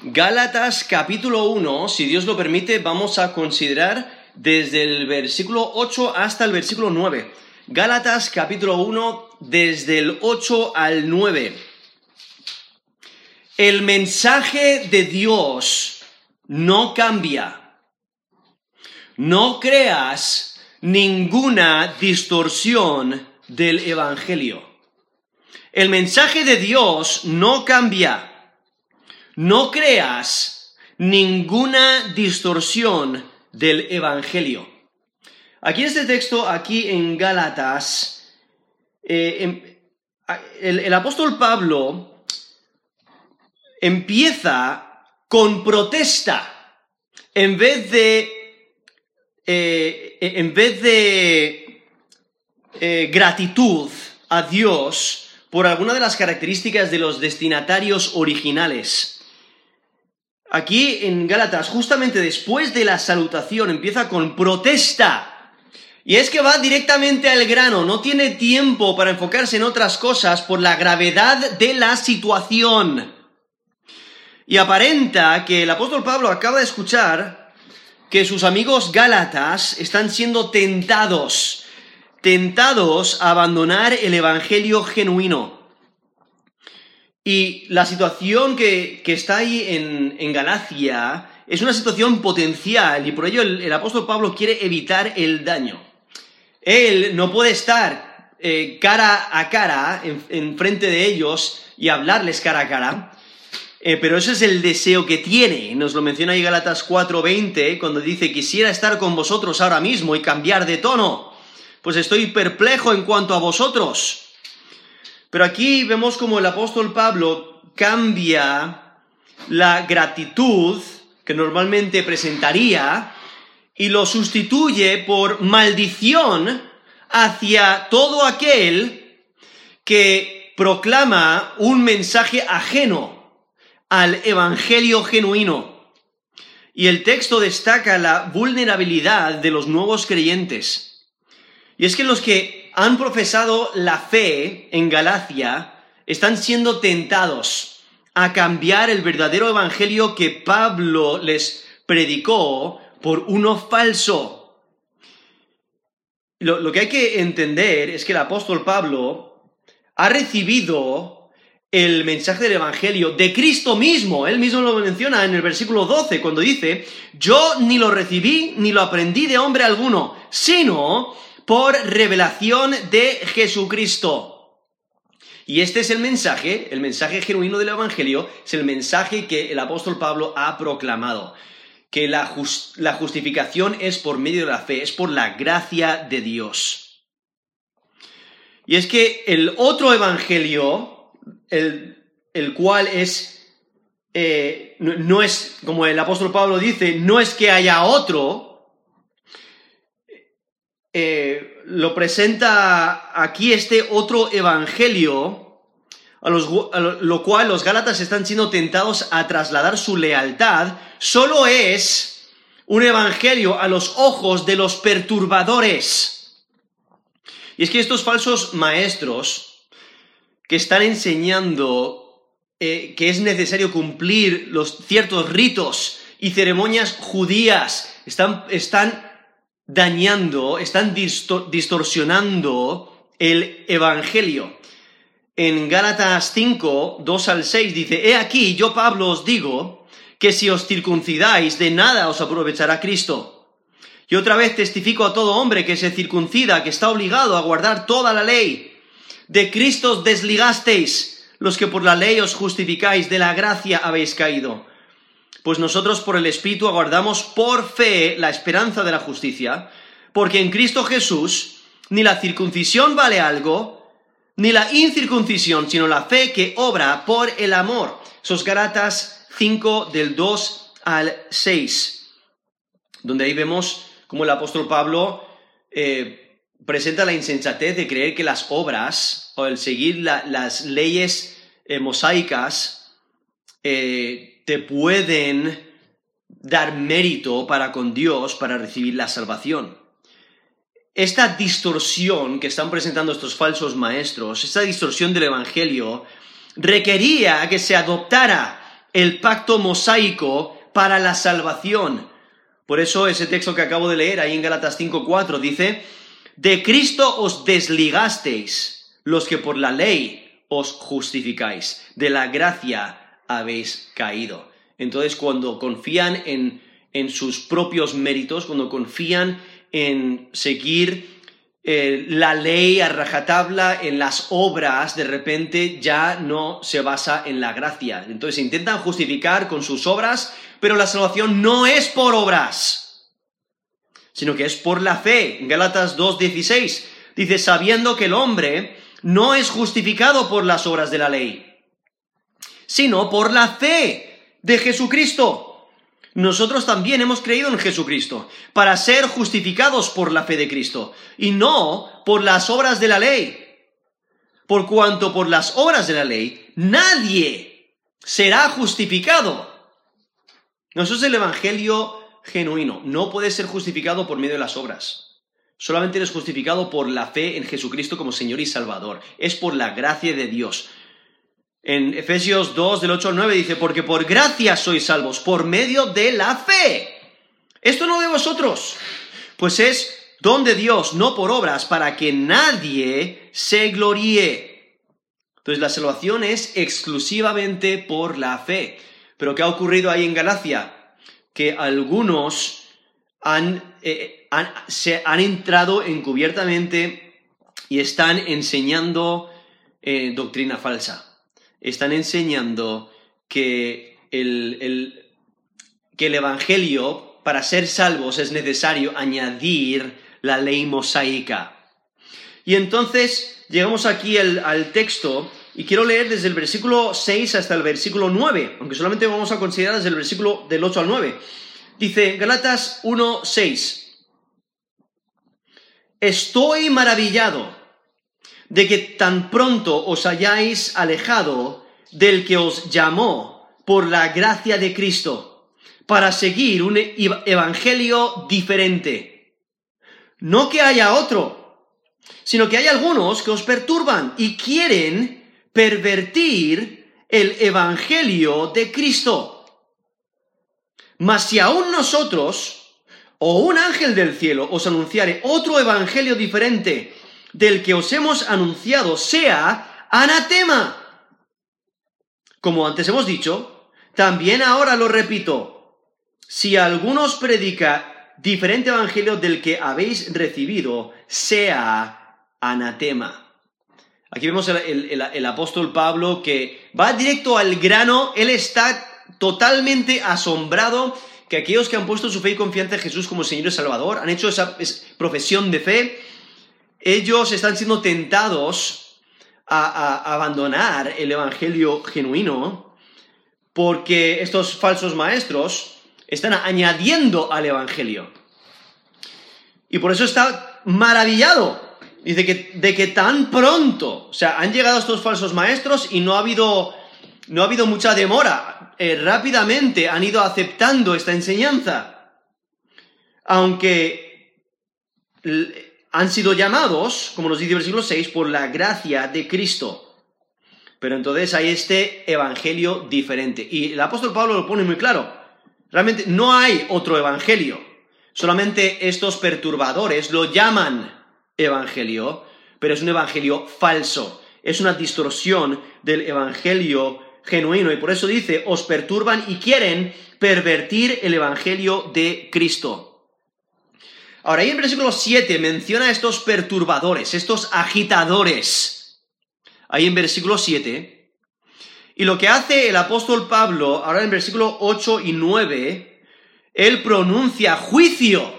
Gálatas capítulo 1, si Dios lo permite, vamos a considerar desde el versículo 8 hasta el versículo 9. Gálatas capítulo 1, desde el 8 al 9. El mensaje de Dios no cambia. No creas ninguna distorsión del Evangelio. El mensaje de Dios no cambia no creas ninguna distorsión del Evangelio. Aquí en este texto, aquí en Gálatas, eh, em, el, apóstol Pablo empieza con protesta en vez de, eh, en vez de eh, gratitud a Dios por alguna de las características de los destinatarios originales. Aquí en Gálatas, justamente después de la salutación, empieza con protesta. Y es que va directamente al grano, no tiene tiempo para enfocarse en otras cosas por la gravedad de la situación. Y aparenta que el apóstol Pablo acaba de escuchar que sus amigos Gálatas están siendo tentados, tentados a abandonar el Evangelio genuino. Y la situación que, está ahí en, Galacia es una situación potencial y por ello el, apóstol Pablo quiere evitar el daño. Él no puede estar eh, cara a cara en, frente de ellos y hablarles cara a cara, eh, pero ese es el deseo que tiene. Nos lo menciona ahí Galatas 4:20 cuando dice, quisiera estar con vosotros ahora mismo y cambiar de tono, pues estoy perplejo en cuanto a vosotros. Pero aquí vemos como el apóstol Pablo cambia la gratitud que normalmente presentaría y lo sustituye por maldición hacia todo aquel que proclama un mensaje ajeno al Evangelio genuino. Y el texto destaca la vulnerabilidad de los nuevos creyentes. Y es que los que han profesado la fe en Galacia están siendo tentados a cambiar el verdadero evangelio que Pablo les predicó por uno falso. Lo, que hay que entender es que el apóstol Pablo ha recibido el mensaje del Evangelio de Cristo mismo. Él mismo lo menciona en el versículo 12, cuando dice, yo ni lo recibí ni lo aprendí de hombre alguno, sino por revelación de Jesucristo. Y este es el mensaje, el mensaje genuino del Evangelio, es el mensaje que el apóstol Pablo ha proclamado, que la, justificación es por medio de la fe, es por la gracia de Dios. Y es que el otro Evangelio, el, cual es, eh, no es, como el apóstol Pablo dice, no es que haya otro, eh, lo presenta aquí este otro evangelio, a, lo cual los Gálatas están siendo tentados a trasladar su lealtad, solo es un evangelio a los ojos de los perturbadores. Y es que estos falsos maestros que están enseñando eh, que es necesario cumplir los ciertos ritos y ceremonias judías, están, están dañando, están distorsionando el Evangelio. En Gálatas 5, 2 al 6 dice, He aquí, yo Pablo os digo, que si os circuncidáis, de nada os aprovechará Cristo. Y otra vez testifico a todo hombre que se circuncida, que está obligado a guardar toda la ley. De Cristo os desligasteis, los que por la ley os justificáis, de la gracia habéis caído pues nosotros por el Espíritu aguardamos por fe la esperanza de la justicia, porque en Cristo Jesús ni la circuncisión vale algo, ni la incircuncisión, sino la fe que obra por el amor. Sos Galatas 5 del 2 al 6, donde ahí vemos como el apóstol Pablo eh, presenta la insensatez de creer que las obras o el seguir las leyes eh, mosaicas eh, te pueden dar mérito para con Dios para recibir la salvación. Esta distorsión que están presentando estos falsos maestros, esta distorsión del Evangelio, requería que se adoptara el pacto mosaico para la salvación. Por eso ese texto que acabo de leer ahí en Gálatas 5.4 dice, de Cristo os desligasteis los que por la ley os justificáis, de la gracia habéis caído. Entonces cuando confían en, en sus propios méritos, cuando confían en seguir eh, la ley a rajatabla en las obras, de repente ya no se basa en la gracia. Entonces intentan justificar con sus obras, pero la salvación no es por obras, sino que es por la fe. En Gálatas 2.16 dice, sabiendo que el hombre no es justificado por las obras de la ley, sino por la fe de Jesucristo nosotros también hemos creído en Jesucristo para ser justificados por la fe de Cristo y no por las obras de la ley. Por cuanto por las obras de la ley nadie será justificado. No, es el Evangelio genuino. No puedes ser justificado por medio de las obras. Solamente eres justificado por la fe en Jesucristo como Señor y Salvador. Es por la gracia de Dios. En Efesios 2, del 8 al 9 dice, porque por gracia sois salvos, por medio de la fe. Esto no de vosotros, pues es don de Dios, no por obras, para que nadie se gloríe. Entonces la salvación es exclusivamente por la fe. Pero ¿qué ha ocurrido ahí en Galacia? Que algunos han, eh, se han entrado encubiertamente y están enseñando eh, doctrina falsa están enseñando que el, que el Evangelio, para ser salvos, es necesario añadir la ley mosaica. Y entonces llegamos aquí al, texto y quiero leer desde el versículo 6 hasta el versículo 9, aunque solamente vamos a considerar desde el versículo del 8 al 9. Dice Galatas 1, 6. Estoy maravillado de que tan pronto os hayáis alejado del que os llamó por la gracia de Cristo para seguir un evangelio diferente. No que haya otro, sino que hay algunos que os perturban y quieren pervertir el evangelio de Cristo. Mas si aún nosotros o un ángel del cielo os anunciare otro evangelio diferente del que os hemos anunciado sea anatema. Como antes hemos dicho, también ahora lo repito, si alguno os predica diferente evangelio del que habéis recibido, sea anatema. Aquí vemos el, apóstol Pablo que va directo al grano, él está totalmente asombrado que aquellos que han puesto su fe y confianza en Jesús como Señor y Salvador, han hecho esa profesión de fe, ellos están siendo tentados a, abandonar el Evangelio genuino porque estos falsos maestros están añadiendo al Evangelio. Y por eso está maravillado. De que tan pronto, o sea, han llegado estos falsos maestros y no ha habido, no ha habido mucha demora. Eh, rápidamente han ido aceptando esta enseñanza. Aunque han sido llamados, como nos dice el versículo 6, por la gracia de Cristo. Pero entonces hay este evangelio diferente. Y el apóstol Pablo lo pone muy claro. Realmente no hay otro evangelio. Solamente estos perturbadores lo llaman evangelio, pero es un evangelio falso. Es una distorsión del evangelio genuino. Y por eso dice, os perturban y quieren pervertir el evangelio de Cristo. Ahora, ahí en versículo 7 menciona estos perturbadores, estos agitadores. Ahí en versículo 7. Y lo que hace el apóstol Pablo, ahora en versículo 8 y 9, él pronuncia juicio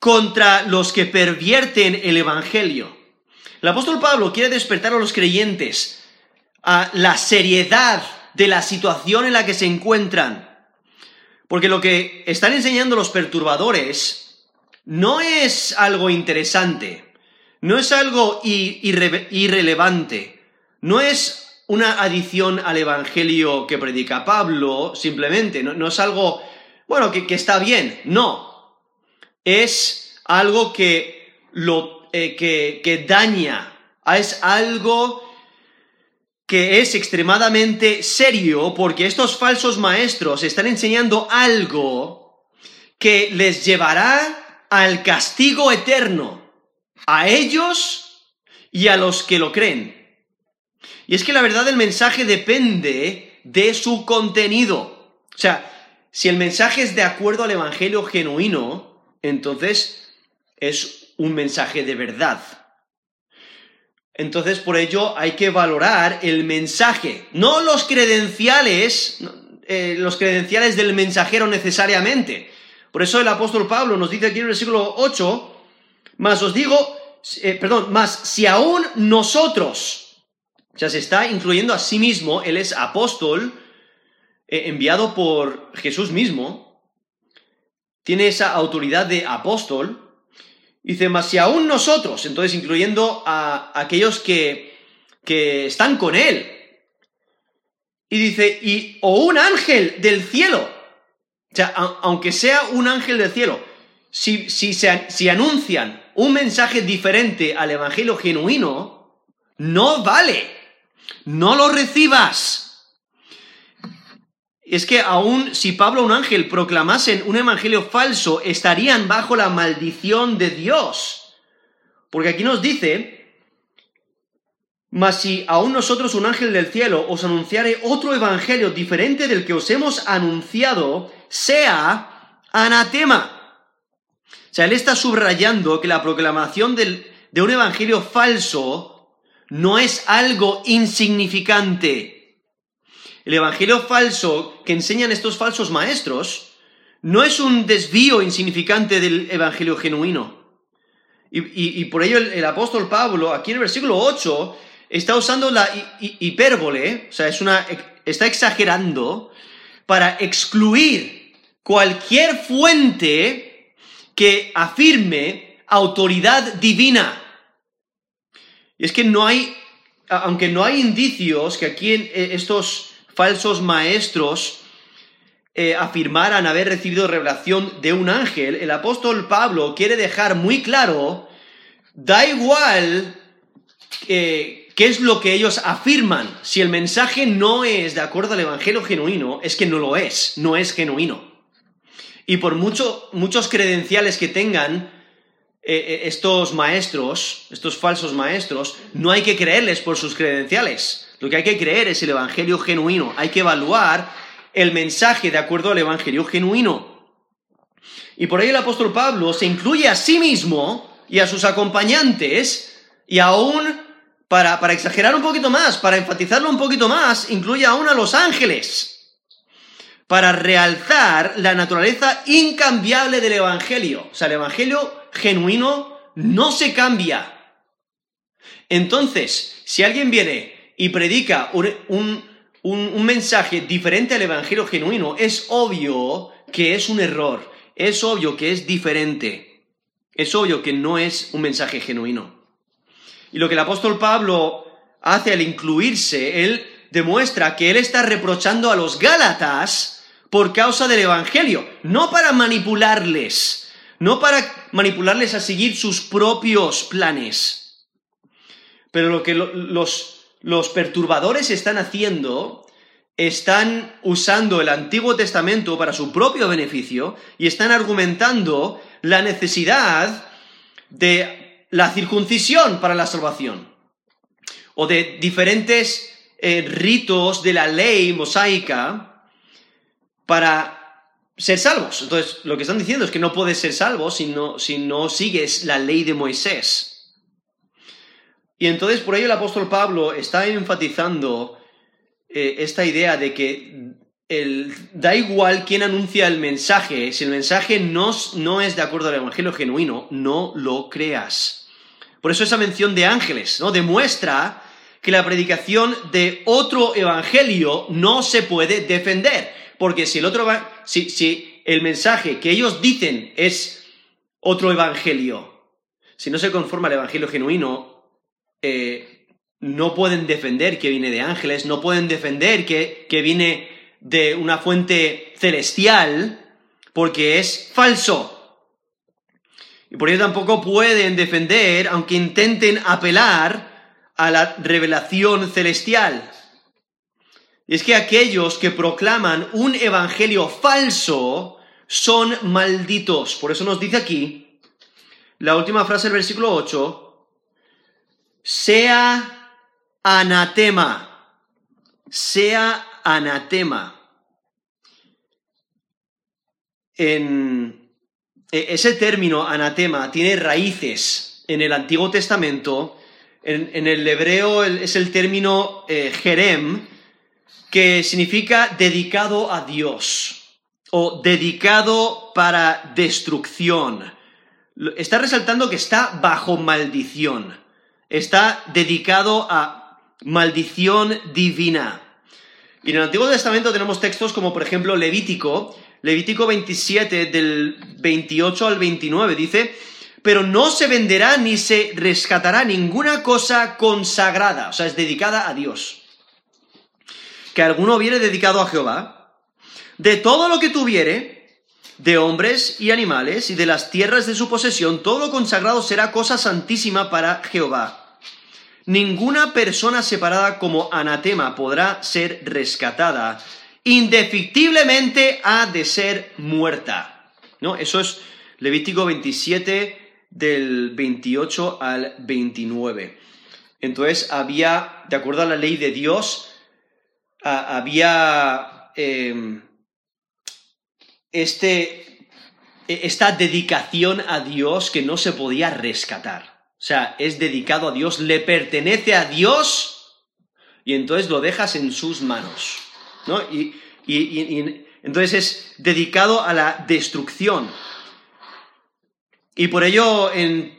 contra los que pervierten el Evangelio. El apóstol Pablo quiere despertar a los creyentes a la seriedad de la situación en la que se encuentran. Porque lo que están enseñando los perturbadores no es algo interesante, no es algo irrelevante, no es una adición al Evangelio que predica Pablo, simplemente, no, es algo, bueno, que, está bien, no, es algo que, lo, eh, que, que daña, es algo que es extremadamente serio porque estos falsos maestros están enseñando algo que les llevará al castigo eterno, a ellos y a los que lo creen. Y es que la verdad del mensaje depende de su contenido. O sea, si el mensaje es de acuerdo al Evangelio genuino, entonces es un mensaje de verdad. Entonces, por ello hay que valorar el mensaje, no los credenciales, eh, los credenciales del mensajero necesariamente. Por eso el apóstol Pablo nos dice aquí en el versículo 8, más os digo, eh, perdón, más si aún nosotros, o sea, se está incluyendo a sí mismo, él es apóstol, eh, enviado por Jesús mismo, tiene esa autoridad de apóstol, Dice, más si aún nosotros, entonces incluyendo a aquellos que, que están con él. Y dice, y o un ángel del cielo. O sea, aunque sea un ángel del cielo, si, si, si anuncian un mensaje diferente al Evangelio genuino, no vale. No lo recibas es que aún si Pablo o un ángel proclamasen un evangelio falso, estarían bajo la maldición de Dios. Porque aquí nos dice, mas si aún nosotros un ángel del cielo os anunciare otro evangelio diferente del que os hemos anunciado, sea anatema. O sea, él está subrayando que la proclamación de un evangelio falso no es algo insignificante el evangelio falso que enseñan estos falsos maestros no es un desvío insignificante del evangelio genuino. Y, por ello el, apóstol Pablo, aquí en el versículo 8, está usando la hipérbole, o sea, es una, está exagerando para excluir cualquier fuente que afirme autoridad divina. Y es que no hay, aunque no hay indicios que aquí en eh, estos falsos maestros eh, afirmaran haber recibido revelación de un ángel, el apóstol Pablo quiere dejar muy claro, da igual qué es lo que ellos afirman, si el mensaje no es de acuerdo al Evangelio genuino, es que no lo es, no es genuino. Y por muchos credenciales que tengan eh, eh, estos maestros, estos falsos maestros, no hay que creerles por sus credenciales lo que hay que creer es el Evangelio genuino. Hay que evaluar el mensaje de acuerdo al Evangelio genuino. Y por ahí el apóstol Pablo se incluye a sí mismo y a sus acompañantes y aún, para, para exagerar un poquito más, para enfatizarlo un poquito más, incluye aún a los ángeles para realzar la naturaleza incambiable del Evangelio. O sea, el Evangelio genuino no se cambia. Entonces, si alguien viene y predica un, mensaje diferente al Evangelio genuino, es obvio que es un error, es obvio que es diferente, es obvio que no es un mensaje genuino. Y lo que el apóstol Pablo hace al incluirse, él demuestra que él está reprochando a los Gálatas por causa del Evangelio, no para manipularles, no para manipularles a seguir sus propios planes. Pero lo que los los perturbadores están haciendo, están usando el Antiguo Testamento para su propio beneficio y están argumentando la necesidad de la circuncisión para la salvación o de diferentes eh, ritos de la ley mosaica para ser salvos. Entonces, lo que están diciendo es que no puedes ser salvo si no, si no sigues la ley de Moisés. Y entonces por ello el apóstol Pablo está enfatizando eh, esta idea de que da igual quién anuncia el mensaje, si el mensaje no, no es de acuerdo al evangelio genuino, no lo creas. Por eso esa mención de ángeles, ¿no? Demuestra que la predicación de otro evangelio no se puede defender. Porque si el otro si, si el mensaje que ellos dicen es otro evangelio, si no se conforma al evangelio genuino, eh, no pueden defender que viene de ángeles, no pueden defender que, que viene de una fuente celestial, porque es falso. Y por ello tampoco pueden defender, aunque intenten apelar a la revelación celestial. Y es que aquellos que proclaman un evangelio falso son malditos. Por eso nos dice aquí, la última frase del versículo 8, sea anatema, sea anatema. E, ese término anatema tiene raíces en el Antiguo Testamento. En, el hebreo es el término eh, jerem, que significa dedicado a Dios o dedicado para destrucción. Está resaltando que está bajo maldición. Está dedicado a maldición divina. Y en el Antiguo Testamento tenemos textos como por ejemplo Levítico, Levítico 27 del 28 al 29 dice, pero no se venderá ni se rescatará ninguna cosa consagrada, o sea, es dedicada a Dios. Que alguno hubiere dedicado a Jehová, de todo lo que tuviere, de hombres y animales y de las tierras de su posesión, todo lo consagrado será cosa santísima para Jehová. Ninguna persona separada como anatema podrá ser rescatada, indefectiblemente ha de ser muerta. ¿No? Eso es Levítico 27 del 28 al 29. Entonces había, de acuerdo a la ley de Dios, había em, este, e, esta dedicación a Dios que no se podía rescatar. O sea, es dedicado a Dios, le pertenece a Dios y entonces lo dejas en sus manos. ¿no? Y, entonces es dedicado a la destrucción. Y por ello en,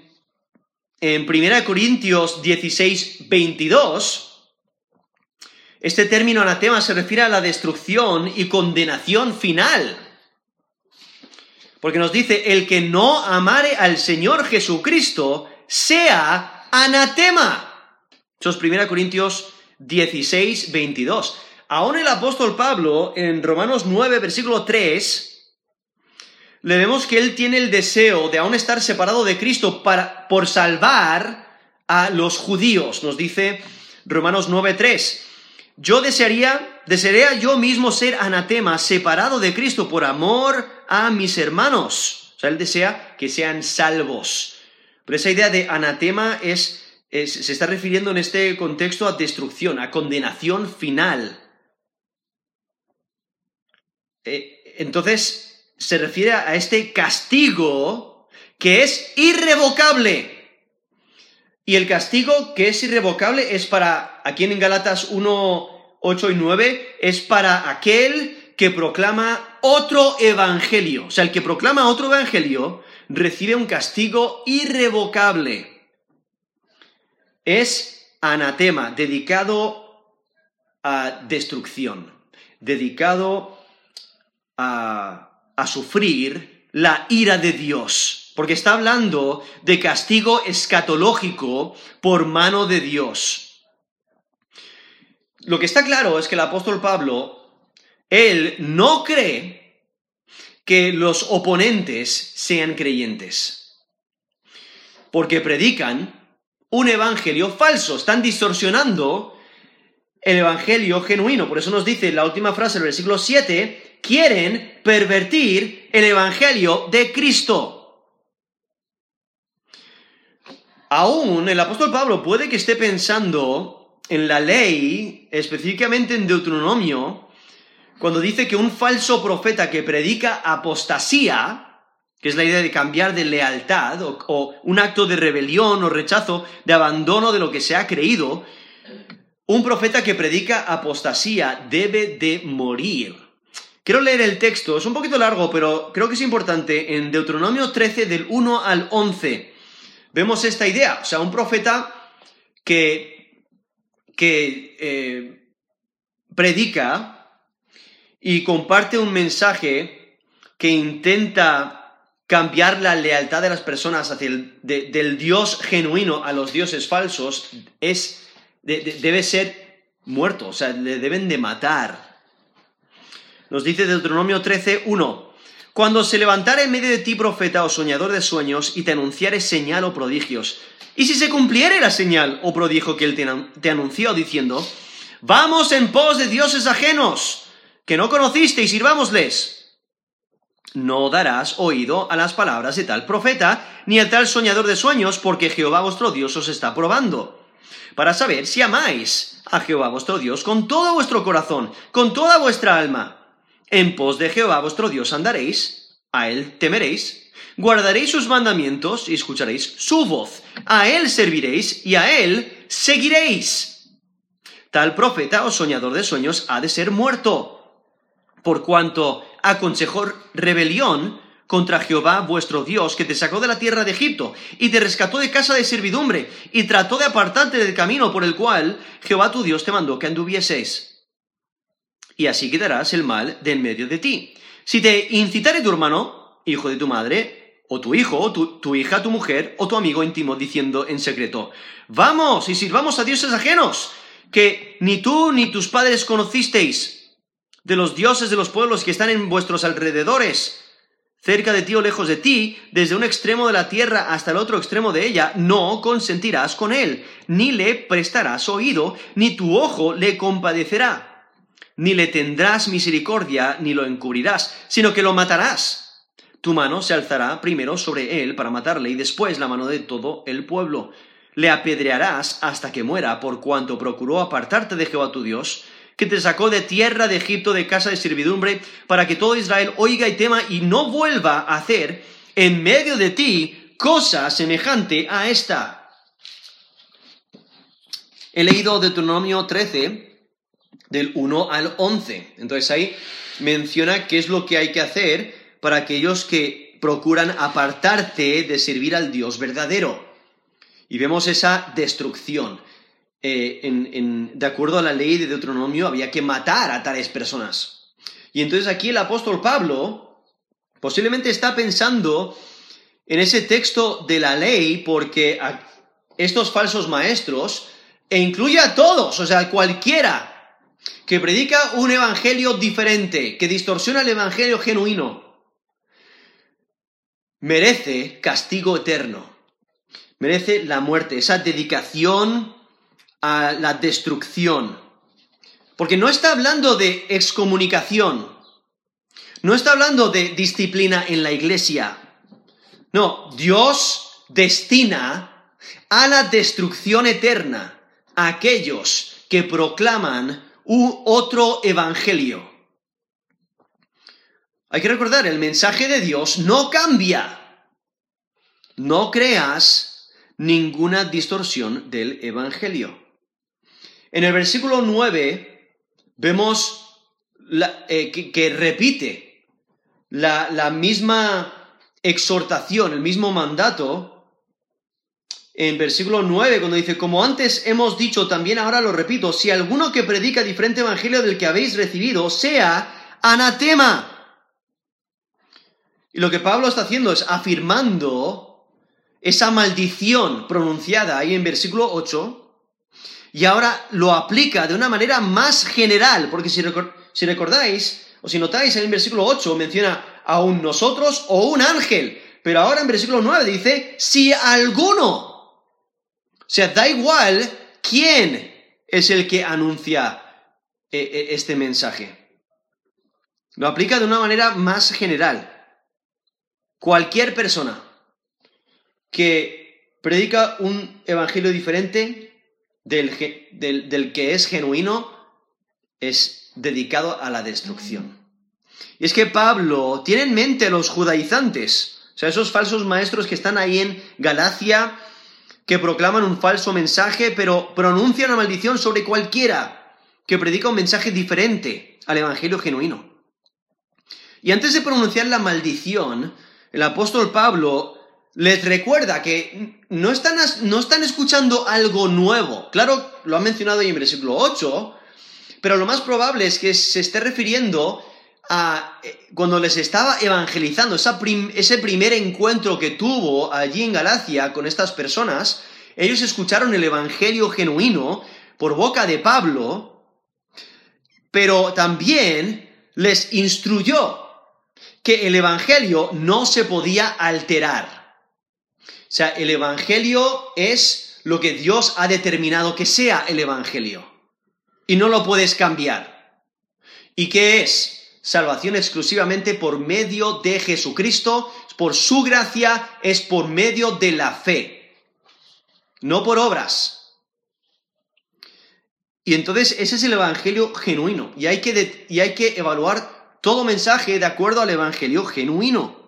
en 1 Corintios 16, 22, este término anatema se refiere a la destrucción y condenación final. Porque nos dice, el que no amare al Señor Jesucristo sea anatema. Eso es 1 Corintios 16, 22. Aún el apóstol Pablo, en Romanos 9, versículo 3, le vemos que él tiene el deseo de aún estar separado de Cristo para, por salvar a los judíos. Nos dice Romanos 9, 3. Yo desearía, desearía yo mismo ser anatema, separado de Cristo por amor a mis hermanos. O sea, él desea que sean salvos. Pero esa idea de anatema es, se está refiriendo en este contexto a destrucción, a condenación final. Eh, entonces se refiere a este castigo que es irrevocable. Y el castigo que es irrevocable es para, aquí en Galatas 1, 8 y 9, es para aquel que proclama otro evangelio. O sea, el que proclama otro evangelio recibe un castigo irrevocable. Es anatema, dedicado a destrucción, dedicado a, sufrir la ira de Dios, porque está hablando de castigo escatológico por mano de Dios. Lo que está claro es que el apóstol Pablo, él no cree que los oponentes sean creyentes, porque predican un evangelio falso, están distorsionando el evangelio genuino. Por eso nos dice la última frase del versículo 7, quieren pervertir el Evangelio de Cristo. Aún el apóstol Pablo puede que esté pensando en la ley, específicamente en Deuteronomio, cuando dice que un falso profeta que predica apostasía, que es la idea de cambiar de lealtad o, un acto de rebelión o rechazo, de abandono de lo que se ha creído, un profeta que predica apostasía debe de morir. Quiero leer el texto, es un poquito largo, pero creo que es importante. En Deuteronomio 13, del 1 al 11, vemos esta idea. O sea, un profeta que, que eh, predica y comparte un mensaje que intenta cambiar la lealtad de las personas hacia el, del Dios genuino a los dioses falsos, es, debe ser muerto, o sea, le deben de matar. Nos dice Deuteronomio 13, 1. Cuando se levantare en medio de ti profeta o soñador de sueños y te anunciare señal o prodigios, y si se cumpliere la señal o prodigio que él te, anunció diciendo, Vamos en pos de dioses ajenos, que no conociste y sirvámosles. No darás oído a las palabras de tal profeta, ni a tal soñador de sueños, porque Jehová vuestro Dios os está probando, para saber si amáis a Jehová vuestro Dios con todo vuestro corazón, con toda vuestra alma. En pos de Jehová vuestro Dios andaréis, a él temeréis, guardaréis sus mandamientos y escucharéis su voz. A él serviréis y a él seguiréis. Tal profeta o soñador de sueños ha de ser muerto, por cuanto aconsejó rebelión contra Jehová vuestro Dios, que te sacó de la tierra de Egipto, y te rescató de casa de servidumbre, y trató de apartarte del camino por el cual Jehová tu Dios te mandó que anduvieses. Y así quedarás el mal de en medio de ti. Si te incitare tu hermano, hijo de tu madre, o tu hijo, o tu, tu hija, tu mujer, o tu amigo íntimo, diciendo en secreto, vamos y sirvamos a dioses ajenos, que ni tú ni tus padres conocisteis, de los dioses de los pueblos que están en vuestros alrededores, cerca de ti o lejos de ti, desde un extremo de la tierra hasta el otro extremo de ella, no consentirás con él, ni le prestarás oído, ni tu ojo le compadecerá, ni le tendrás misericordia, ni lo encubrirás, sino que lo matarás. Tu mano se alzará primero sobre él para matarle, y después la mano de todo el pueblo. Le apedrearás hasta que muera, por cuanto procuró apartarte de Jehová tu Dios, que te sacó de tierra de Egipto, de casa de servidumbre, para que todo Israel oiga y tema y no vuelva a hacer en medio de ti cosa semejante a esta. He leído Deuteronomio 13, del 1 al 11. Entonces ahí menciona qué es lo que hay que hacer para aquellos que procuran apartarte de servir al Dios verdadero. Y vemos esa destrucción. Eh, de acuerdo a la ley de Deuteronomio, había que matar a tales personas. Y entonces aquí el apóstol Pablo posiblemente está pensando en ese texto de la ley porque a estos falsos maestros, e incluye a todos, o sea, cualquiera que predica un evangelio diferente, que distorsiona el evangelio genuino, merece castigo eterno, merece la muerte, esa dedicación a la destrucción. Porque no está hablando de excomunicación, no está hablando de disciplina en la iglesia. No, Dios destina a la destrucción eterna a aquellos que proclaman otro evangelio. Hay que recordar, el mensaje de Dios no cambia. No creas ninguna distorsión del evangelio. En el versículo 9 vemos eh, que, repite la, misma exhortación, el mismo mandato, en versículo 9, cuando dice, como antes hemos dicho, también ahora lo repito, si alguno que predica diferente evangelio del que habéis recibido, sea anatema. Y lo que Pablo está haciendo es afirmando esa maldición pronunciada ahí en versículo 8, y ahora lo aplica de una manera más general, porque si, recordáis, o si notáis en el versículo 8 menciona a un nosotros o un ángel, pero ahora en versículo 9 dice, si alguno, sea, da igual quién es el que anuncia eh, eh, este mensaje. Lo aplica de una manera más general. Cualquier persona que predica un evangelio diferente del, que es genuino es dedicado a la destrucción. Y es que Pablo tiene en mente a los judaizantes, o sea, esos falsos maestros que están ahí en Galacia, que proclaman un falso mensaje, pero pronuncian la maldición sobre cualquiera que predica un mensaje diferente al Evangelio genuino. Y antes de pronunciar la maldición, el apóstol Pablo les recuerda que no están, no están escuchando algo nuevo. Claro, lo ha mencionado ahí en versículo 8, pero lo más probable es que se esté refiriendo eh, cuando les estaba evangelizando, ese primer encuentro que tuvo allí en Galacia con estas personas, ellos escucharon el Evangelio genuino por boca de Pablo, pero también les instruyó que el Evangelio no se podía alterar. O sea, el Evangelio es lo que Dios ha determinado que sea el Evangelio. y no lo puedes cambiar. ¿Y qué es? Salvación exclusivamente por medio de Jesucristo, por su gracia, es por medio de la fe, no por obras. Y entonces ese es el Evangelio genuino, y hay que, y hay que evaluar todo mensaje de acuerdo al Evangelio genuino.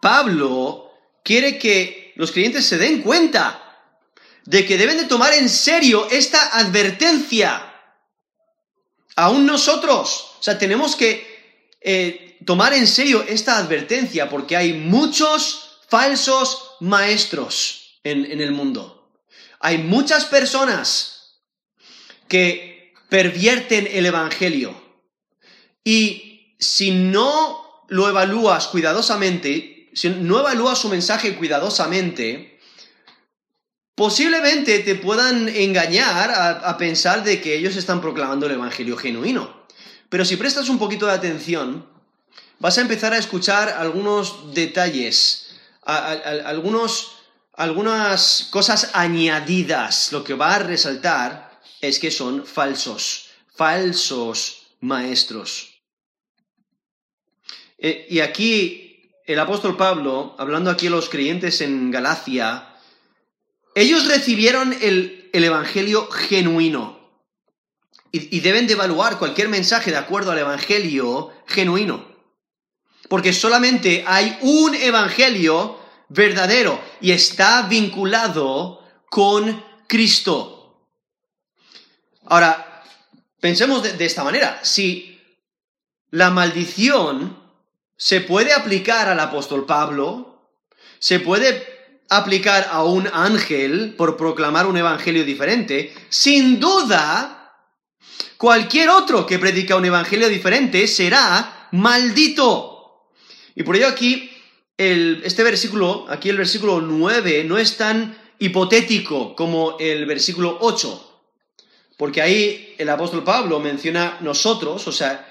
Pablo quiere que los creyentes se den cuenta de que deben de tomar en serio esta advertencia. Aún nosotros, o sea, tenemos que eh, tomar en serio esta advertencia porque hay muchos falsos maestros en, en el mundo. Hay muchas personas que pervierten el Evangelio. Y si no lo evalúas cuidadosamente, si no evalúas su mensaje cuidadosamente, posiblemente te puedan engañar a, pensar de que ellos están proclamando el Evangelio genuino. Pero si prestas un poquito de atención, vas a empezar a escuchar algunos detalles, algunos, algunas cosas añadidas. Lo que va a resaltar es que son falsos, falsos maestros. Eh, y aquí el apóstol Pablo, hablando aquí a los creyentes en Galacia, ellos recibieron el, Evangelio genuino. Y, deben de evaluar cualquier mensaje de acuerdo al Evangelio genuino. Porque solamente hay un Evangelio verdadero y está vinculado con Cristo. Ahora, pensemos de, de esta manera. Si la maldición se puede aplicar al apóstol Pablo, se puede aplicar a un ángel por proclamar un evangelio diferente, sin duda, cualquier otro que predica un evangelio diferente será maldito. Y por ello aquí, este versículo, aquí el versículo 9, no es tan hipotético como el versículo 8. Porque ahí el apóstol Pablo menciona nosotros, o sea,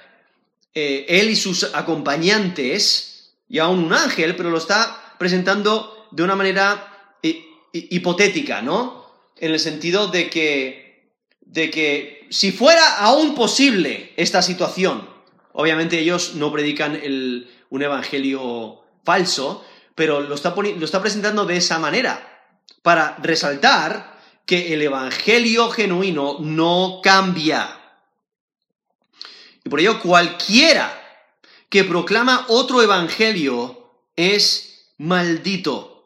eh, él y sus acompañantes, y aún un ángel, pero lo está presentando de una manera hipotética, ¿no? En el sentido de que, de que si fuera aún posible esta situación, obviamente ellos no predican un evangelio falso, pero lo está, lo está presentando de esa manera, para resaltar que el evangelio genuino no cambia. Y por ello cualquiera que proclama otro evangelio es maldito.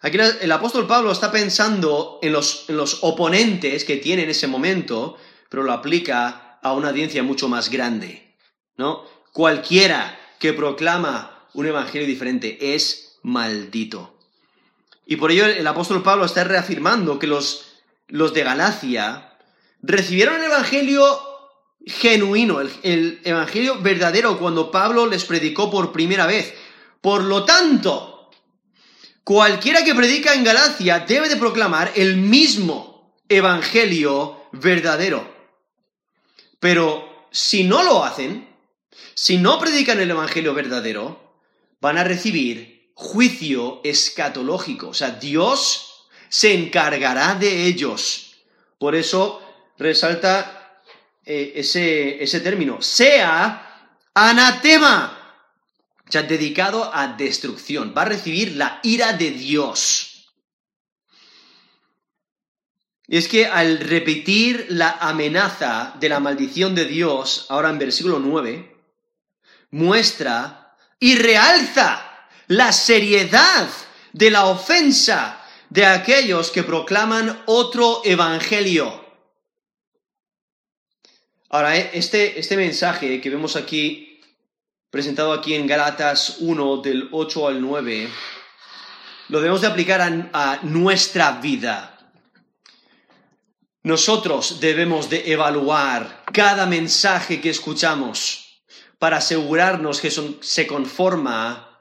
Aquí el apóstol Pablo está pensando en los, en los oponentes que tiene en ese momento, pero lo aplica a una audiencia mucho más grande. ¿no? Cualquiera que proclama un evangelio diferente es maldito. Y por ello el apóstol Pablo está reafirmando que los, los de Galacia recibieron el evangelio genuino, el, el evangelio verdadero cuando Pablo les predicó por primera vez. Por lo tanto, Cualquiera que predica en Galacia debe de proclamar el mismo evangelio verdadero. Pero si no lo hacen, si no predican el evangelio verdadero, van a recibir juicio escatológico. O sea, Dios se encargará de ellos. Por eso resalta eh, ese, ese término. Sea anatema o sea, dedicado a destrucción. Va a recibir la ira de Dios. Y es que al repetir la amenaza de la maldición de Dios, ahora en versículo 9, muestra y realza la seriedad de la ofensa de aquellos que proclaman otro evangelio. Ahora, este, este mensaje que vemos aquí presentado aquí en Galatas 1 del 8 al 9, lo debemos de aplicar a, nuestra vida. Nosotros debemos de evaluar cada mensaje que escuchamos para asegurarnos que se conforma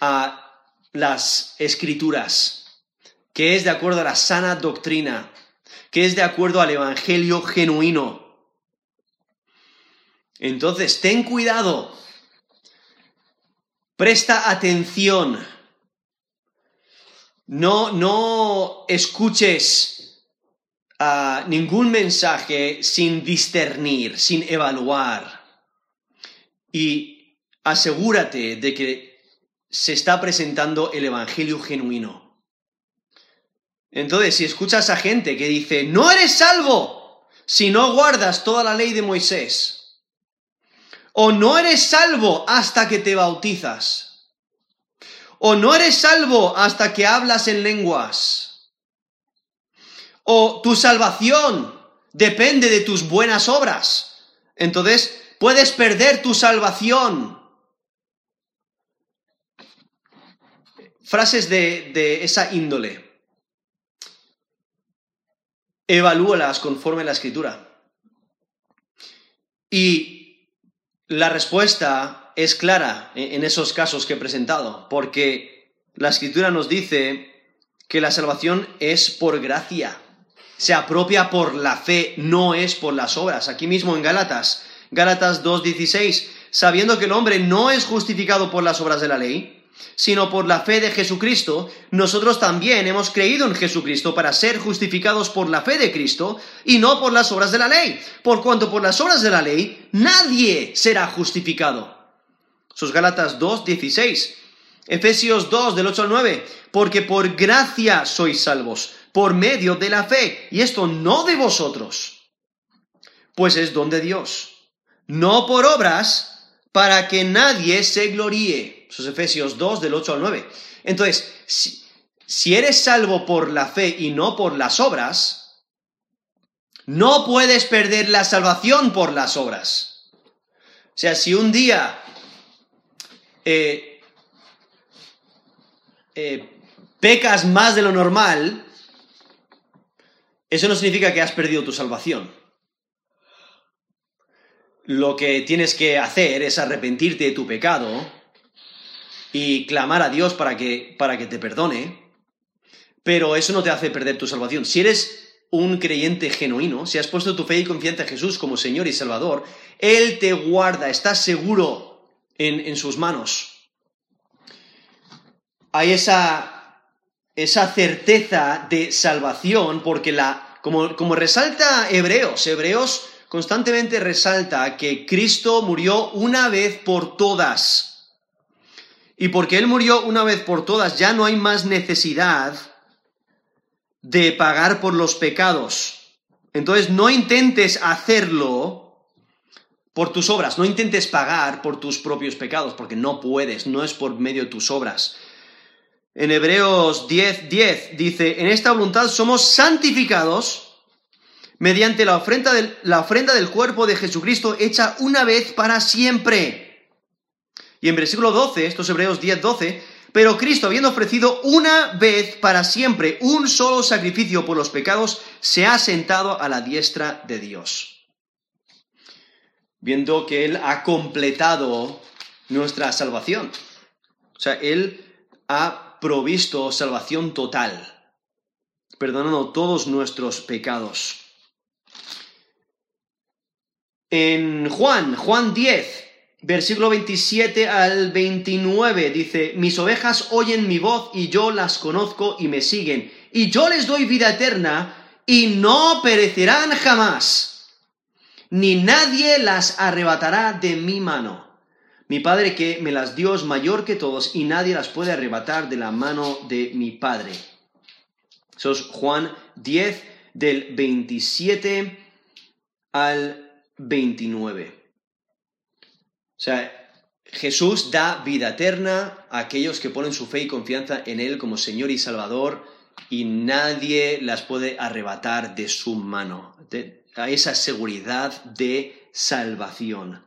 a las escrituras, que es de acuerdo a la sana doctrina, que es de acuerdo al evangelio genuino. Entonces, ten cuidado. Presta atención. No, no escuches ah, ningún mensaje sin discernir, sin evaluar. Y asegúrate de que se está presentando el Evangelio genuino. Entonces, si escuchas a gente que dice, no eres salvo si no guardas toda la ley de Moisés, o no eres salvo hasta que te bautizas, o no eres salvo hasta que hablas en lenguas, o tu salvación depende de tus buenas obras, entonces puedes perder tu salvación. Frases de, de esa índole evalúalas conforme a la escritura. Y la respuesta es clara en esos casos que he presentado, porque la escritura nos dice que la salvación es por gracia, se apropia por la fe, no es por las obras. Aquí mismo en Gálatas, Gálatas 2.16, sabiendo que el hombre no es justificado por las obras de la ley, sino por la fe de Jesucristo, nosotros también hemos creído en Jesucristo para ser justificados por la fe de Cristo y no por las obras de la ley, por cuanto por las obras de la ley nadie será justificado. Sus Gálatas 2, 16. Efesios 2, del 8 al 9. Porque por gracia sois salvos, por medio de la fe, y esto no de vosotros, pues es don de Dios, no por obras, para que nadie se gloríe. Sus Efesios 2, del 8 al 9. Entonces, si, eres salvo por la fe y no por las obras, no puedes perder la salvación por las obras. O sea, si un día eh, eh, pecas más de lo normal, eso no significa que has perdido tu salvación. Lo que tienes que hacer es arrepentirte de tu pecado y clamar a Dios para que, para que te perdone, pero eso no te hace perder tu salvación. Si eres un creyente genuino, si has puesto tu fe y confianza en Jesús como Señor y Salvador, Él te guarda, estás seguro en, sus manos. Hay esa, esa certeza de salvación porque la, como, como resalta Hebreos, Hebreos constantemente resalta que Cristo murió una vez por todas y porque Él murió una vez por todas, ya no hay más necesidad de pagar por los pecados. Entonces no intentes hacerlo por tus obras, no intentes pagar por tus propios pecados, porque no puedes, no es por medio de tus obras. En Hebreos 10, 10 dice, en esta voluntad somos santificados mediante la ofrenda, del, la ofrenda del cuerpo de Jesucristo hecha una vez para siempre. Y en versículo 12, estos Hebreos 10, 12, pero Cristo, habiendo ofrecido una vez para siempre un solo sacrificio por los pecados, se ha sentado a la diestra de Dios. Viendo que Él ha completado nuestra salvación. O sea, Él ha provisto salvación total, perdonando todos nuestros pecados. En Juan, Juan 10, versículo 27 al 29 dice, mis ovejas oyen mi voz y yo las conozco y me siguen, y yo les doy vida eterna y no perecerán jamás, ni nadie las arrebatará de mi mano. Mi Padre que me las dio es mayor que todos y nadie las puede arrebatar de la mano de mi Padre. Eso es Juan 10 del 27 al 29. O sea, Jesús da vida eterna a aquellos que ponen su fe y confianza en Él como Señor y Salvador y nadie las puede arrebatar de su mano, a esa seguridad de salvación.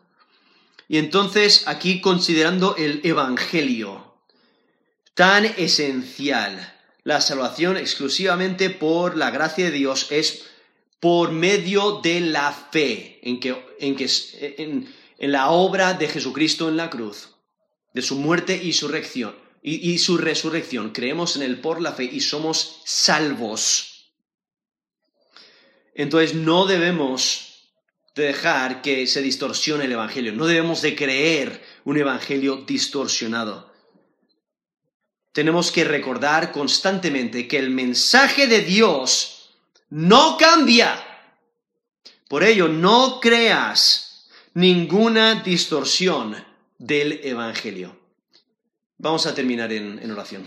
Y entonces aquí considerando el Evangelio, tan esencial, la salvación exclusivamente por la gracia de Dios es por medio de la fe en que, en que en la obra de Jesucristo en la cruz, de su muerte y, resurrección, y, su resurrección. Creemos en él por la fe y somos salvos. Entonces no debemos de dejar que se distorsione el Evangelio, no debemos de creer un Evangelio distorsionado. Tenemos que recordar constantemente que el mensaje de Dios no cambia. Por ello, no creas ninguna distorsión del Evangelio. Vamos a terminar en, en oración.